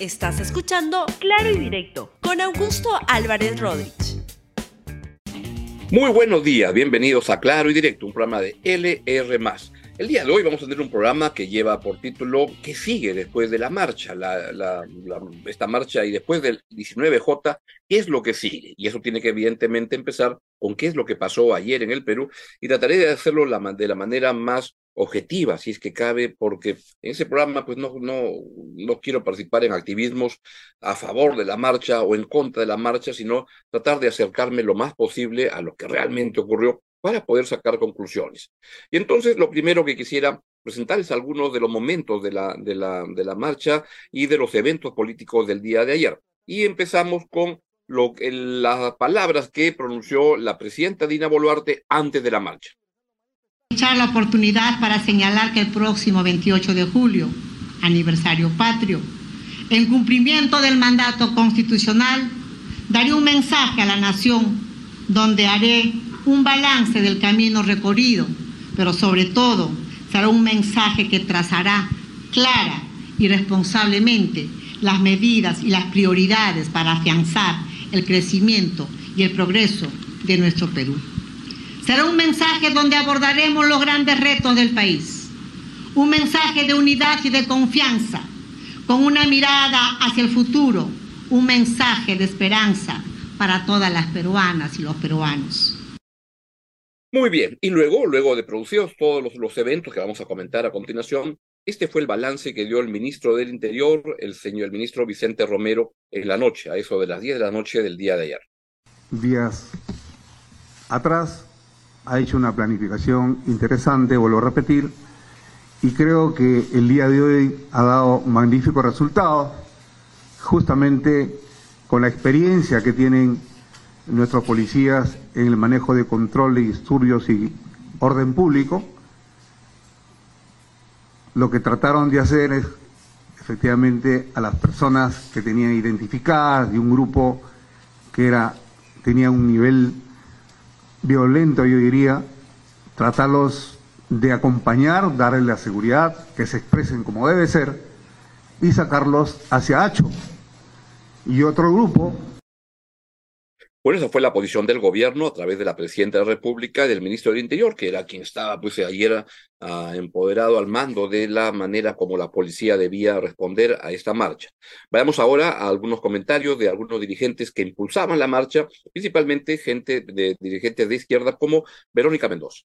Estás escuchando Claro y Directo con Augusto Álvarez Rodríguez. Muy buenos días, bienvenidos a Claro y Directo, un programa de LR. El día de hoy vamos a tener un programa que lleva por título ¿Qué sigue después de la marcha? esta marcha y después del 19J, ¿qué es lo que sigue? Y eso tiene que evidentemente empezar con qué es lo que pasó ayer en el Perú y trataré de hacerlo de la manera más objetiva, si es que cabe, porque en ese programa pues no, no, no quiero participar en activismos a favor de la marcha o en contra de la marcha, sino tratar de acercarme lo más posible a lo que realmente ocurrió para poder sacar conclusiones. Y entonces lo primero que quisiera presentar es algunos de los momentos de la, de la, de la marcha y de los eventos políticos del día de ayer. Y empezamos con lo, las palabras que pronunció la presidenta Dina Boluarte antes de la marcha. Echar la oportunidad para señalar que el próximo 28 de julio, aniversario patrio, en cumplimiento del mandato constitucional, daré un mensaje a la nación donde haré un balance del camino recorrido, pero sobre todo será un mensaje que trazará clara y responsablemente las medidas y las prioridades para afianzar el crecimiento y el progreso de nuestro Perú. Será un mensaje donde abordaremos los grandes retos del país, un mensaje de unidad y de confianza, con una mirada hacia el futuro, un mensaje de esperanza para todas las peruanas y los peruanos. Muy bien, y luego, luego de producidos todos los, eventos que vamos a comentar a continuación, este fue el balance que dio el ministro del Interior, el señor el ministro Vicente Romero, en la noche, a eso de las 10 de la noche del día de ayer. Días atrás ha hecho una planificación interesante, vuelvo a repetir, y creo que el día de hoy ha dado magníficos resultados, justamente con la experiencia que tienen nuestros policías en el manejo de control de disturbios y orden público. Lo que trataron de hacer es efectivamente a las personas que tenían identificadas de un grupo que era tenía un nivel violento, yo diría, tratarlos de acompañar, darles la seguridad, que se expresen como debe ser y sacarlos hacia Hacho. Y otro grupo bueno, esa fue la posición del gobierno a través de la presidenta de la República y del ministro del Interior, que era quien estaba pues ayer uh, empoderado al mando de la manera como la policía debía responder a esta marcha. Vayamos ahora a algunos comentarios de algunos dirigentes que impulsaban la marcha, principalmente gente de dirigentes de izquierda como Verónica Mendoza.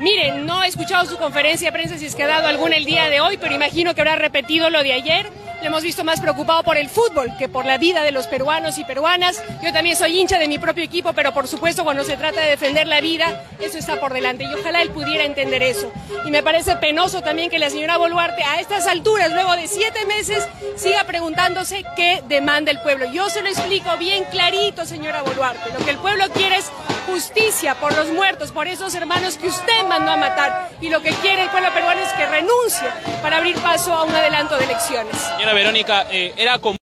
Miren, no he escuchado su conferencia de prensa si es que ha dado alguna el día de hoy, pero imagino que habrá repetido lo de ayer hemos visto más preocupado por el fútbol que por la vida de los peruanos y peruanas. Yo también soy hincha de mi propio equipo, pero por supuesto cuando se trata de defender la vida, eso está por delante. Y ojalá él pudiera entender eso. Y me parece penoso también que la señora Boluarte a estas alturas, luego de siete meses, siga preguntándose qué demanda el pueblo. Yo se lo explico bien clarito, señora Boluarte. Lo que el pueblo quiere es justicia por los muertos, por esos hermanos que usted mandó a matar. Y lo que quiere el pueblo peruano es que renuncie para abrir paso a un adelanto de elecciones. Verónica, eh, era como...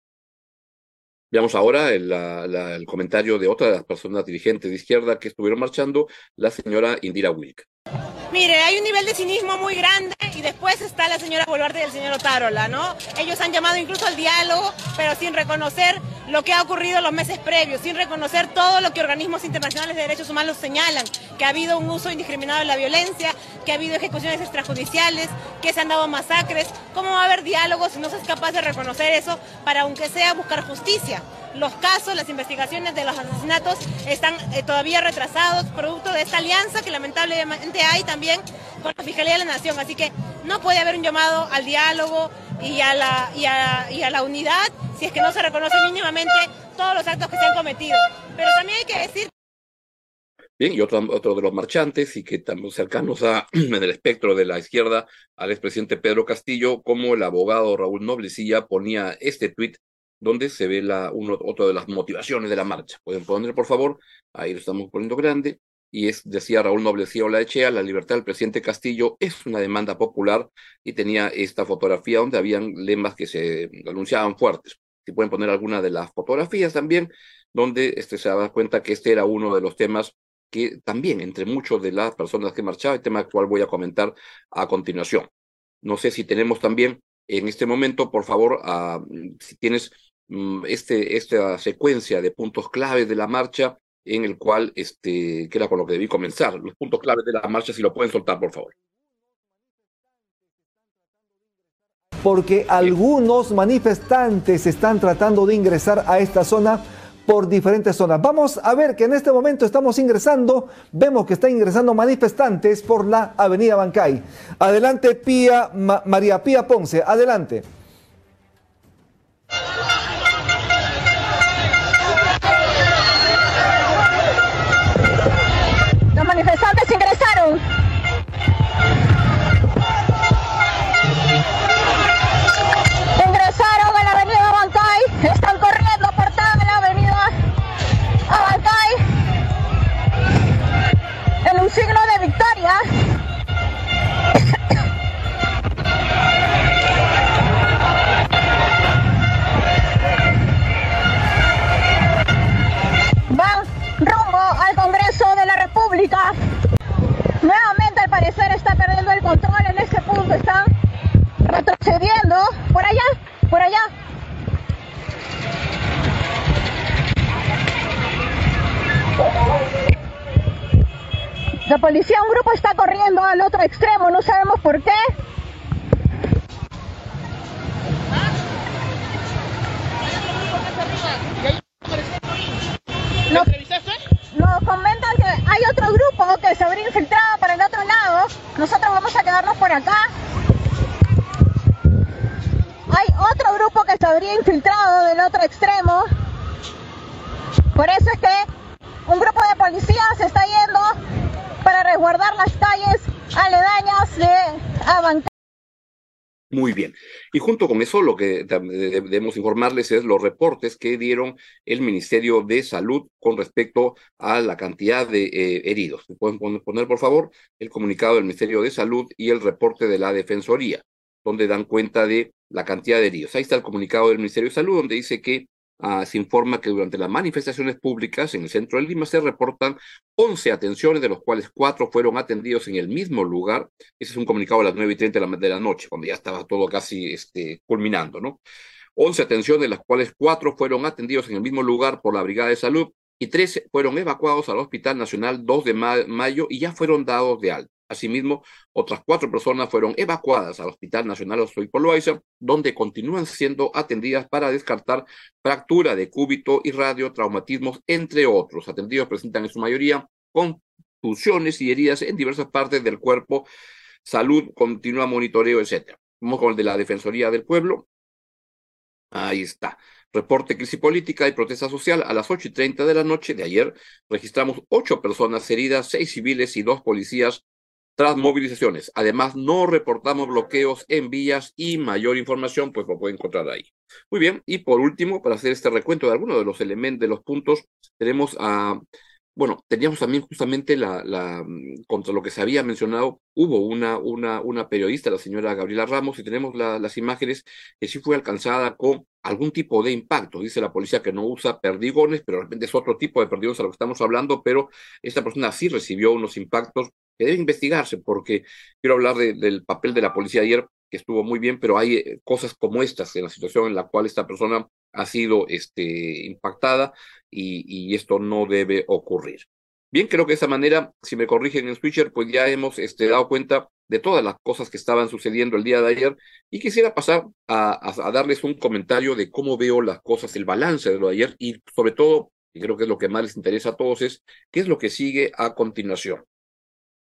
Veamos ahora el, el, comentario de otra de las personas dirigentes de izquierda que estuvieron marchando, la señora Indira Wilk. Mire, hay un nivel de cinismo muy grande y después está la señora Boluarte y el señor Otárola, ¿no? Ellos han llamado incluso al diálogo, pero sin reconocer lo que ha ocurrido los meses previos, sin reconocer todo lo que organismos internacionales de derechos humanos señalan, que ha habido un uso indiscriminado de la violencia, que ha habido ejecuciones extrajudiciales, que se han dado masacres. ¿Cómo va a haber diálogo si no se es capaz de reconocer eso para, aunque sea, buscar justicia? Los casos, las investigaciones de los asesinatos están eh, todavía retrasados, producto de esta alianza que lamentablemente hay también con la Fiscalía de la Nación. Así que no puede haber un llamado al diálogo y a la, y a, la unidad si es que no se reconoce mínimamente todos los actos que se han cometido. Pero también hay que decir Bien, y otro, otro de los marchantes, y que estamos cercanos a, en el espectro de la izquierda al expresidente Pedro Castillo, como el abogado Raúl Noblecilla ponía este tuit donde se ve la, uno, otra de las motivaciones de la marcha. Pueden poner, por favor, ahí lo estamos poniendo grande. Y es, decía Raúl Noblecía Echea, la libertad del presidente Castillo es una demanda popular y tenía esta fotografía donde habían lemas que se anunciaban fuertes. Si pueden poner alguna de las fotografías también, donde este, se da cuenta que este era uno de los temas que también entre muchos de las personas que marchaban, el tema actual voy a comentar a continuación. No sé si tenemos también en este momento, por favor, ah, si tienes este, esta secuencia de puntos claves de la marcha, en el cual, este, que era con lo que debí comenzar, los puntos claves de la marcha, si lo pueden soltar, por favor. Porque algunos manifestantes están tratando de ingresar a esta zona por diferentes zonas. Vamos a ver que en este momento estamos ingresando, vemos que están ingresando manifestantes por la avenida Bancay. Adelante, Pía, María Pía Ponce, adelante. Nos, nos comentan que hay otro grupo que se habría infiltrado para el otro lado. Nosotros vamos a quedarnos por acá. Hay otro grupo que se habría infiltrado del otro extremo. Por eso es que un grupo de policías se está yendo para resguardar las calles aledañas de Abancay. Muy bien. Y junto con eso, lo que debemos informarles es los reportes que dieron el Ministerio de Salud con respecto a la cantidad de eh, heridos. ¿Me pueden poner, por favor, el comunicado del Ministerio de Salud y el reporte de la Defensoría, donde dan cuenta de la cantidad de heridos? Ahí está el comunicado del Ministerio de Salud, donde dice que Uh, se informa que durante las manifestaciones públicas en el centro de Lima se reportan 11 atenciones, de los cuales 4 fueron atendidos en el mismo lugar. Ese es un comunicado a las 9 y 30 de la, de la noche, cuando ya estaba todo casi este, culminando, ¿no? 11 atenciones, de las cuales 4 fueron atendidos en el mismo lugar por la Brigada de Salud y 13 fueron evacuados al Hospital Nacional 2 de mayo y ya fueron dados de alta. Asimismo, otras cuatro personas fueron evacuadas al Hospital Nacional Ostoy donde continúan siendo atendidas para descartar fractura de cúbito y radiotraumatismos, entre otros. Atendidos presentan en su mayoría contusiones y heridas en diversas partes del cuerpo, salud, continua monitoreo, etc. Vamos con el de la Defensoría del Pueblo. Ahí está. Reporte crisis política y protesta social a las 8 y 30 de la noche de ayer. Registramos ocho personas heridas, seis civiles y dos policías tras movilizaciones. Además, no reportamos bloqueos en vías y mayor información, pues lo puede encontrar ahí. Muy bien, y por último, para hacer este recuento de algunos de los elementos, de los puntos, tenemos a, bueno, teníamos también justamente la, la, contra lo que se había mencionado, hubo una, una, una periodista, la señora Gabriela Ramos, y tenemos las imágenes que sí fue alcanzada con algún tipo de impacto. Dice la policía que no usa perdigones, pero de repente es otro tipo de perdigones a lo que estamos hablando, pero esta persona sí recibió unos impactos que debe investigarse, porque quiero hablar del papel de la policía ayer, que estuvo muy bien, pero hay eh, cosas como estas en la situación en la cual esta persona ha sido este, impactada y, esto no debe ocurrir. Bien, creo que de esa manera, si me corrigen en Switcher, pues ya hemos este, dado cuenta de todas las cosas que estaban sucediendo el día de ayer y quisiera pasar a, a, darles un comentario de cómo veo las cosas, el balance de lo de ayer y sobre todo, y creo que es lo que más les interesa a todos, es qué es lo que sigue a continuación.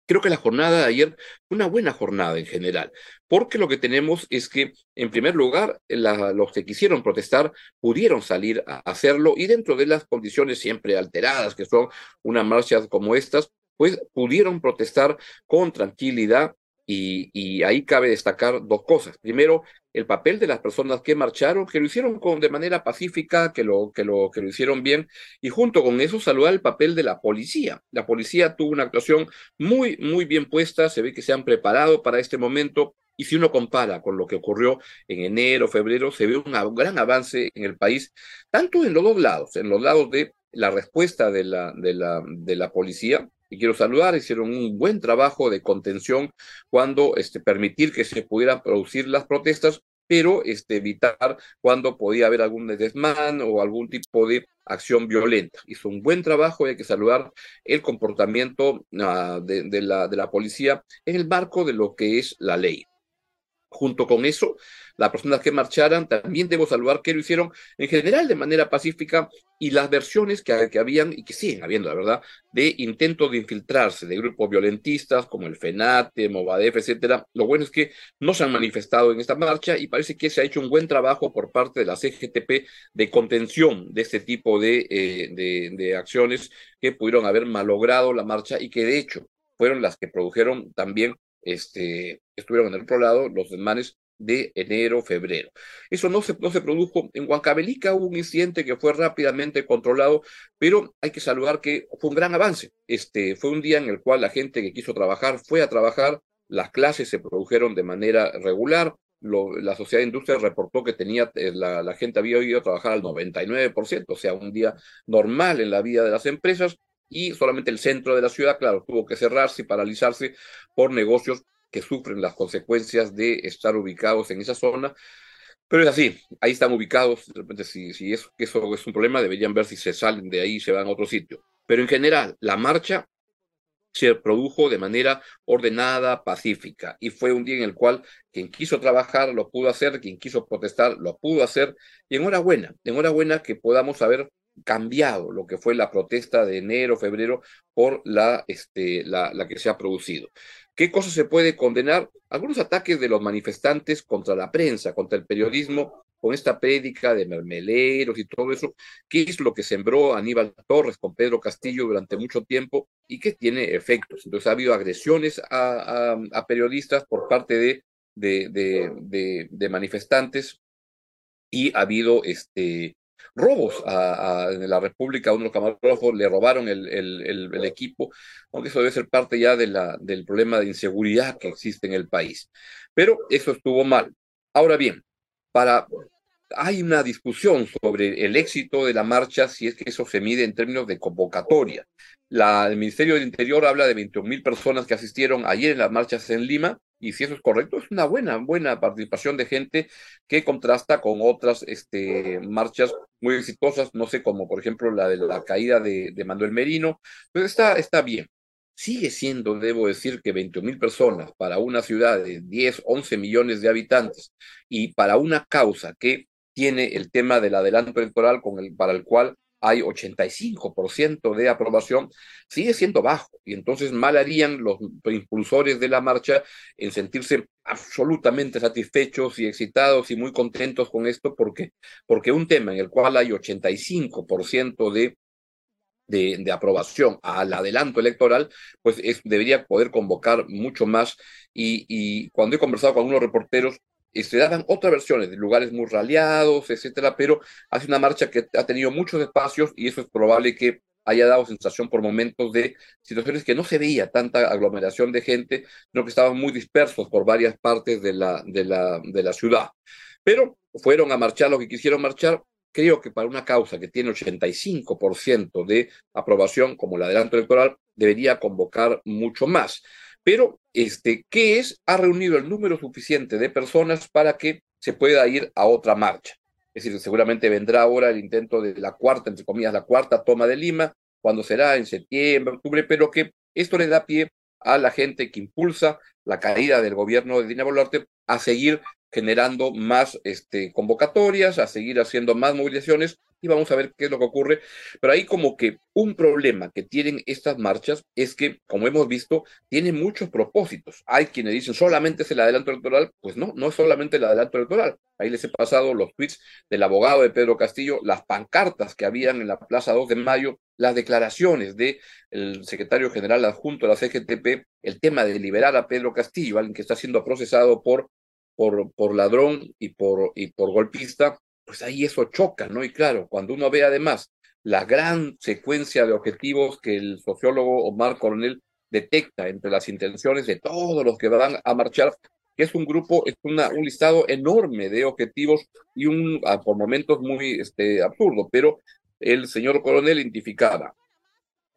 Creo que la jornada de ayer fue una buena jornada en general, porque lo que tenemos es que, en primer lugar, los que quisieron protestar pudieron salir a hacerlo y dentro de las condiciones siempre alteradas, que son una marcha como estas, pues pudieron protestar con tranquilidad y, ahí cabe destacar dos cosas. Primero, el papel de las personas que marcharon, que lo hicieron con, de manera pacífica, que lo, que, lo, que lo hicieron bien, y junto con eso saludar el papel de la policía. La policía tuvo una actuación muy, muy bien puesta, se ve que se han preparado para este momento, y si uno compara con lo que ocurrió en enero, febrero, se ve un gran avance en el país, tanto en los dos lados, en los lados de la respuesta de la, de la, de la policía, y quiero saludar, hicieron un buen trabajo de contención cuando este, permitir que se pudieran producir las protestas pero este, evitar cuando podía haber algún desmán o algún tipo de acción violenta. Hizo un buen trabajo y hay que saludar el comportamiento uh, de, la, de la policía en el marco de lo que es la ley. Junto con eso, las personas que marcharan, también debo saludar que lo hicieron en general de manera pacífica y las versiones que, que habían y que siguen habiendo, la verdad, de intentos de infiltrarse de grupos violentistas como el FENATE, Movadef, etcétera. Lo bueno es que no se han manifestado en esta marcha y parece que se ha hecho un buen trabajo por parte de la CGTP de contención de este tipo eh, de, de acciones que pudieron haber malogrado la marcha y que de hecho fueron las que produjeron también este, estuvieron en el otro lado los desmanes de enero, febrero. Eso no se, no se produjo. En Huancavelica hubo un incidente que fue rápidamente controlado, pero hay que saludar que fue un gran avance. Este, fue un día en el cual la gente que quiso trabajar fue a trabajar, las clases se produjeron de manera regular, la sociedad de industria reportó que tenía, eh, la, la gente había ido a trabajar al 99%, o sea, un día normal en la vida de las empresas, y solamente el centro de la ciudad, claro, tuvo que cerrarse y paralizarse por negocios que sufren las consecuencias de estar ubicados en esa zona. Pero es así, ahí están ubicados, de repente si, si eso, es un problema, deberían ver si se salen de ahí y se van a otro sitio. Pero en general, la marcha se produjo de manera ordenada, pacífica, y fue un día en el cual quien quiso trabajar lo pudo hacer, quien quiso protestar lo pudo hacer, y enhorabuena, enhorabuena que podamos haber cambiado lo que fue la protesta de enero, febrero, por la, este, la, la que se ha producido. ¿Qué cosas se puede condenar? Algunos ataques de los manifestantes contra la prensa, contra el periodismo, con esta prédica de mermeleros y todo eso, ¿qué es lo que sembró Aníbal Torres con Pedro Castillo durante mucho tiempo y que tiene efectos? Entonces ha habido agresiones a, a, periodistas por parte de, de, de, de manifestantes y ha habido este, robos a, a, en la República, a uno de los camarógrafos le robaron el, el, el, el, equipo, aunque eso debe ser parte ya de la, del problema de inseguridad que existe en el país. Pero eso estuvo mal. Ahora bien, para hay una discusión sobre el éxito de la marcha, si es que eso se mide en términos de convocatoria. La, el Ministerio del Interior habla de 21 mil personas que asistieron ayer en las marchas en Lima, y si eso es correcto, es una buena, buena participación de gente que contrasta con otras este, marchas muy exitosas, no sé, como por ejemplo la de la caída de, de Manuel Merino. Entonces está, está bien. Sigue siendo, debo decir, que 20 mil personas para una ciudad de 10, 11 millones de habitantes y para una causa que tiene el tema del adelanto electoral con el, para el cual hay 85% de aprobación, sigue siendo bajo. Y entonces mal harían los impulsores de la marcha en sentirse absolutamente satisfechos y excitados y muy contentos con esto, porque, porque un tema en el cual hay 85% de de, de, aprobación al adelanto electoral, pues es, debería poder convocar mucho más. Y, y cuando he conversado con algunos reporteros, se este, daban otras versiones de lugares muy raleados, etcétera, pero hace una marcha que ha tenido muchos espacios y eso es probable que haya dado sensación por momentos de situaciones que no se veía tanta aglomeración de gente, sino que estaban muy dispersos por varias partes de la, de la, de la ciudad. Pero fueron a marchar lo que quisieron marchar. Creo que para una causa que tiene 85% de aprobación, como el adelanto electoral, debería convocar mucho más. Pero, este, ¿qué es? Ha reunido el número suficiente de personas para que se pueda ir a otra marcha. Es decir, seguramente vendrá ahora el intento de la cuarta, entre comillas, la cuarta toma de Lima, cuando será en septiembre, octubre, pero que esto le da pie a la gente que impulsa la caída del gobierno de Dina Boluarte a seguir generando más este, convocatorias, a seguir haciendo más movilizaciones y vamos a ver qué es lo que ocurre. Pero hay como que un problema que tienen estas marchas es que, como hemos visto, tienen muchos propósitos. Hay quienes dicen solamente es el adelanto electoral, pues no, no es solamente el adelanto electoral. Ahí les he pasado los tweets del abogado de Pedro Castillo, las pancartas que habían en la Plaza 2 de Mayo, las declaraciones del el secretario general adjunto de la CGTP, el tema de liberar a Pedro Castillo, alguien que está siendo procesado por por, por ladrón y por, y por golpista, pues ahí eso choca, ¿no? Y claro, cuando uno ve además la gran secuencia de objetivos que el sociólogo Omar Coronel detecta entre las intenciones de todos los que van a marchar, que es un grupo, es una, un listado enorme de objetivos y un, por momentos muy este, absurdo, pero el señor coronel identificaba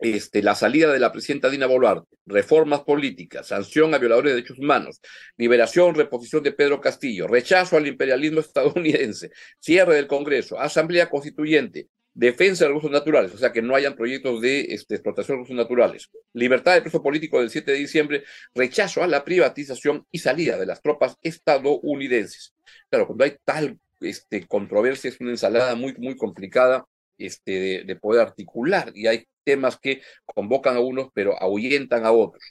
este, la salida de la presidenta Dina Boluarte, reformas políticas, sanción a violadores de derechos humanos, liberación, reposición de Pedro Castillo, rechazo al imperialismo estadounidense, cierre del Congreso, asamblea constituyente, defensa de los recursos naturales, o sea, que no hayan proyectos de este, explotación de recursos naturales, libertad de preso político del 7 de diciembre, rechazo a la privatización y salida de las tropas estadounidenses. Claro, cuando hay tal este, controversia es una ensalada muy, muy complicada este, de, de poder articular y hay temas que convocan a unos pero ahuyentan a otros.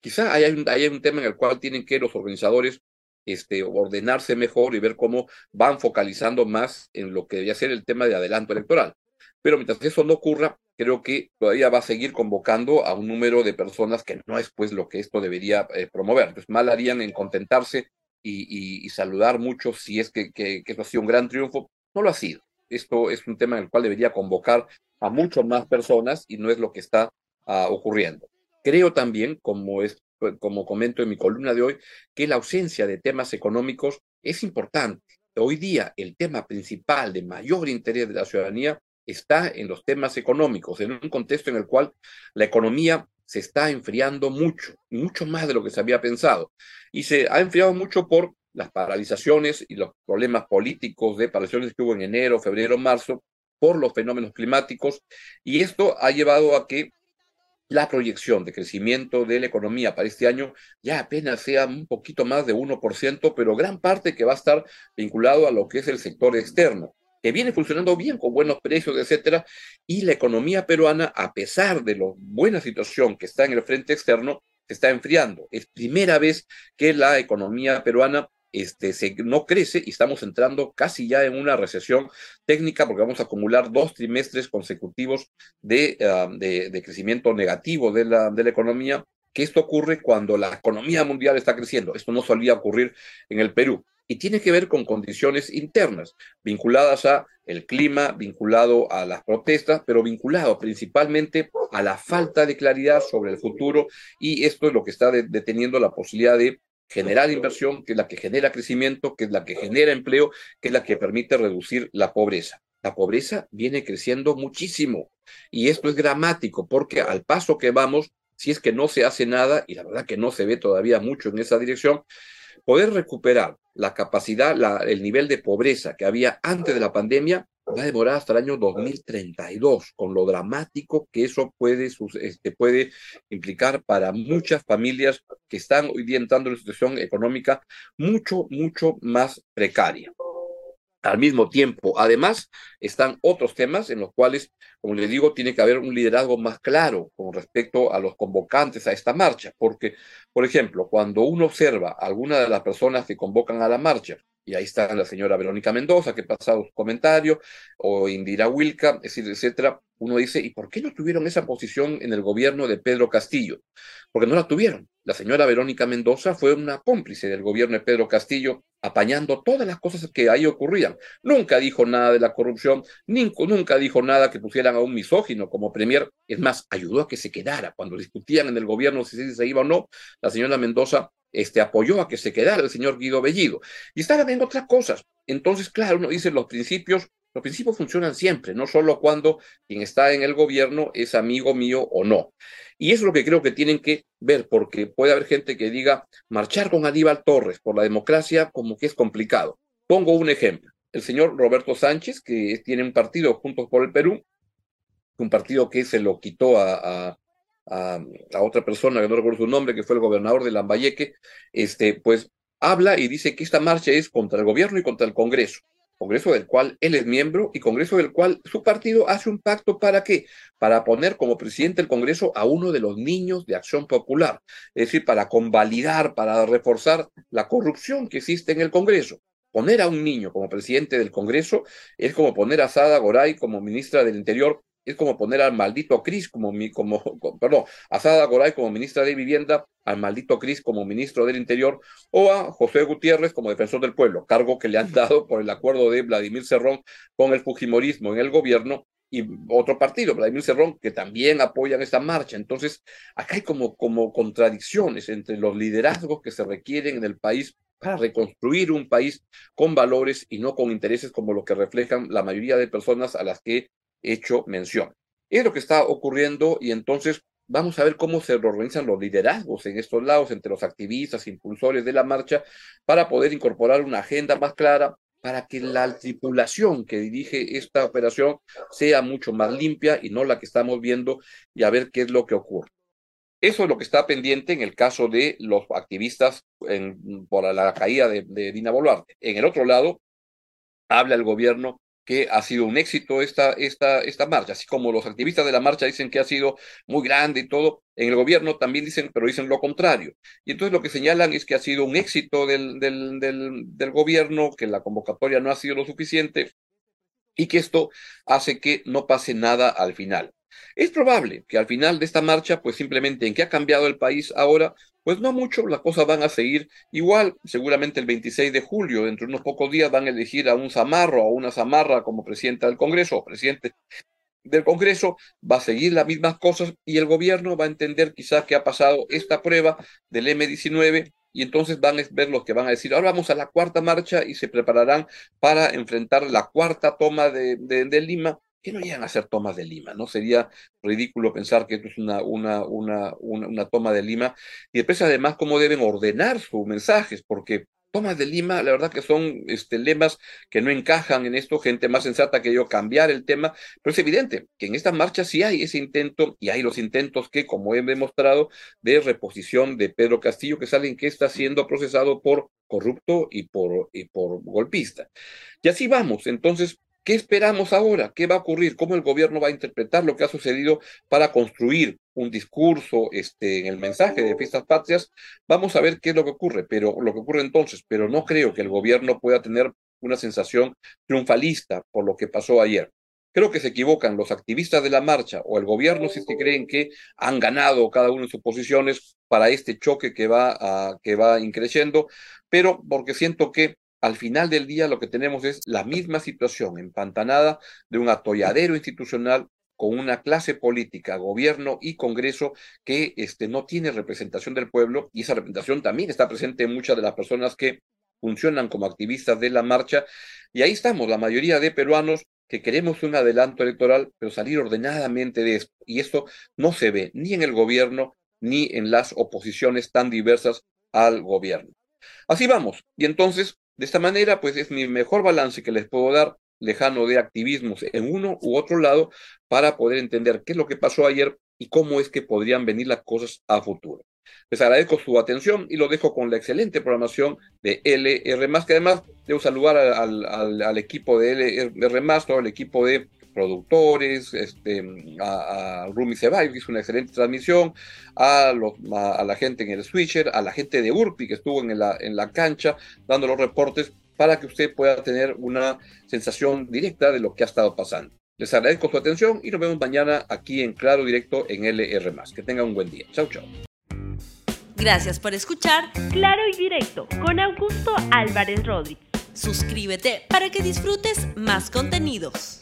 Quizá hay un, un tema en el cual tienen que los organizadores este, ordenarse mejor y ver cómo van focalizando más en lo que debería ser el tema de adelanto electoral. Pero mientras eso no ocurra, creo que todavía va a seguir convocando a un número de personas que no es pues lo que esto debería eh, promover. Entonces, mal harían en contentarse y, y, saludar mucho si es que, que, que, esto ha sido un gran triunfo. No lo ha sido. Esto es un tema en el cual debería convocar a muchas más personas y no es lo que está uh, ocurriendo. Creo también, como, es, como comento en mi columna de hoy, que la ausencia de temas económicos es importante. Hoy día el tema principal de mayor interés de la ciudadanía está en los temas económicos, en un contexto en el cual la economía se está enfriando mucho, mucho más de lo que se había pensado. Y se ha enfriado mucho por las paralizaciones y los problemas políticos de paralizaciones que hubo en enero, febrero, marzo, por los fenómenos climáticos. Y esto ha llevado a que la proyección de crecimiento de la economía para este año ya apenas sea un poquito más de 1%, pero gran parte que va a estar vinculado a lo que es el sector externo que viene funcionando bien con buenos precios, etcétera, y la economía peruana, a pesar de la buena situación que está en el frente externo, está enfriando. Es primera vez que la economía peruana este, se, no crece y estamos entrando casi ya en una recesión técnica porque vamos a acumular dos trimestres consecutivos de, uh, de, de crecimiento negativo de la, de la economía que esto ocurre cuando la economía mundial está creciendo. Esto no solía ocurrir en el Perú y tiene que ver con condiciones internas, vinculadas a el clima, vinculado a las protestas, pero vinculado principalmente a la falta de claridad sobre el futuro y esto es lo que está de, deteniendo la posibilidad de generar inversión, que es la que genera crecimiento, que es la que genera empleo, que es la que permite reducir la pobreza. La pobreza viene creciendo muchísimo y esto es dramático porque al paso que vamos, si es que no se hace nada, y la verdad que no se ve todavía mucho en esa dirección, poder recuperar la capacidad, la, el nivel de pobreza que había antes de la pandemia, va a demorar hasta el año 2032, con lo dramático que eso puede, este, puede implicar para muchas familias que están hoy día entrando en una situación económica mucho, mucho más precaria al mismo tiempo. Además, están otros temas en los cuales, como les digo, tiene que haber un liderazgo más claro con respecto a los convocantes a esta marcha, porque, por ejemplo, cuando uno observa a alguna de las personas que convocan a la marcha, y ahí está la señora Verónica Mendoza, que pasado su comentario, o Indira Wilca, etcétera, uno dice, ¿y por qué no tuvieron esa posición en el gobierno de Pedro Castillo? Porque no la tuvieron. La señora Verónica Mendoza fue una cómplice del gobierno de Pedro Castillo, apañando todas las cosas que ahí ocurrían. Nunca dijo nada de la corrupción, nunca dijo nada que pusieran a un misógino como premier. Es más, ayudó a que se quedara. Cuando discutían en el gobierno si se iba o no, la señora Mendoza este, apoyó a que se quedara el señor Guido Bellido. Y estaban en otras cosas. Entonces, claro, uno dice los principios los principios funcionan siempre, no solo cuando quien está en el gobierno es amigo mío o no. Y eso es lo que creo que tienen que ver, porque puede haber gente que diga, marchar con Aníbal Torres por la democracia como que es complicado. Pongo un ejemplo. El señor Roberto Sánchez, que tiene un partido Juntos por el Perú, un partido que se lo quitó a, a, otra persona, que no recuerdo su nombre, que fue el gobernador de Lambayeque, este, pues habla y dice que esta marcha es contra el gobierno y contra el Congreso. Congreso del cual él es miembro y Congreso del cual su partido hace un pacto para qué? Para poner como presidente del Congreso a uno de los niños de Acción Popular, es decir, para convalidar, para reforzar la corrupción que existe en el Congreso. Poner a un niño como presidente del Congreso es como poner a Sada Goray como ministra del Interior es como poner al maldito Cris como, mi, como, como, perdón, a Sada Goray como ministra de Vivienda, al maldito Cris como ministro del Interior, o a José Gutiérrez como defensor del pueblo, cargo que le han dado por el acuerdo de Vladimir Cerrón con el Fujimorismo en el gobierno y otro partido, Vladimir Cerrón, que también apoyan esta marcha. Entonces, acá hay como, como contradicciones entre los liderazgos que se requieren en el país para reconstruir un país con valores y no con intereses como lo que reflejan la mayoría de personas a las que hecho mención. Es lo que está ocurriendo y entonces vamos a ver cómo se organizan los liderazgos en estos lados entre los activistas, impulsores de la marcha, para poder incorporar una agenda más clara, para que la tripulación que dirige esta operación sea mucho más limpia y no la que estamos viendo y a ver qué es lo que ocurre. Eso es lo que está pendiente en el caso de los activistas por la caída de, de Dina Boluarte. En el otro lado, habla el gobierno que ha sido un éxito esta, esta, esta marcha, así como los activistas de la marcha dicen que ha sido muy grande y todo, en el gobierno también dicen, pero dicen lo contrario. Y entonces lo que señalan es que ha sido un éxito del, del, del, del gobierno, que la convocatoria no ha sido lo suficiente y que esto hace que no pase nada al final. Es probable que al final de esta marcha, pues simplemente en que ha cambiado el país ahora, pues no mucho, las cosas van a seguir igual. Seguramente el 26 de julio, dentro de unos pocos días, van a elegir a un zamarro o una zamarra como presidenta del Congreso o presidente del Congreso, va a seguir las mismas cosas y el gobierno va a entender quizás que ha pasado esta prueba del M19 y entonces van a ver los que van a decir, ahora vamos a la cuarta marcha y se prepararán para enfrentar la cuarta toma de, de Lima que no llegan a ser tomas de Lima, ¿no? Sería ridículo pensar que esto es una, una, una, una, toma de Lima. Y después, además, cómo deben ordenar sus mensajes, porque tomas de Lima, la verdad que son este, lemas que no encajan en esto, gente más sensata que yo cambiar el tema, pero es evidente que en esta marcha sí hay ese intento y hay los intentos que, como he demostrado, de reposición de Pedro Castillo, que es alguien que está siendo procesado por corrupto y por, y por golpista. Y así vamos, entonces ¿Qué esperamos ahora? ¿Qué va a ocurrir? ¿Cómo el gobierno va a interpretar lo que ha sucedido para construir un discurso este, en el mensaje de fiestas patrias? Vamos a ver qué es lo que ocurre, pero lo que ocurre entonces, pero no creo que el gobierno pueda tener una sensación triunfalista por lo que pasó ayer. Creo que se equivocan los activistas de la marcha o el gobierno si es que creen que han ganado cada uno de sus posiciones para este choque que va, a, que va increciendo, pero porque siento que al final del día lo que tenemos es la misma situación empantanada de un atolladero institucional con una clase política, gobierno y Congreso que este, no tiene representación del pueblo y esa representación también está presente en muchas de las personas que funcionan como activistas de la marcha. Y ahí estamos, la mayoría de peruanos que queremos un adelanto electoral, pero salir ordenadamente de esto. Y esto no se ve ni en el gobierno ni en las oposiciones tan diversas al gobierno. Así vamos. Y entonces de esta manera, pues es mi mejor balance que les puedo dar, lejano de activismos en uno u otro lado, para poder entender qué es lo que pasó ayer y cómo es que podrían venir las cosas a futuro. Les agradezco su atención y lo dejo con la excelente programación de LR, que además debo saludar al, al, al equipo de LR, todo el equipo de productores, este, a, Rumi Ceballos, que hizo una excelente transmisión, a, los, a, la gente en el switcher, a la gente de Urpi que estuvo en la, en la cancha dando los reportes para que usted pueda tener una sensación directa de lo que ha estado pasando. Les agradezco su atención y nos vemos mañana aquí en Claro Directo en LR. Que tengan un buen día. Chau, chau. Gracias por escuchar Claro y Directo con Augusto Álvarez Rodríguez. Suscríbete para que disfrutes más contenidos.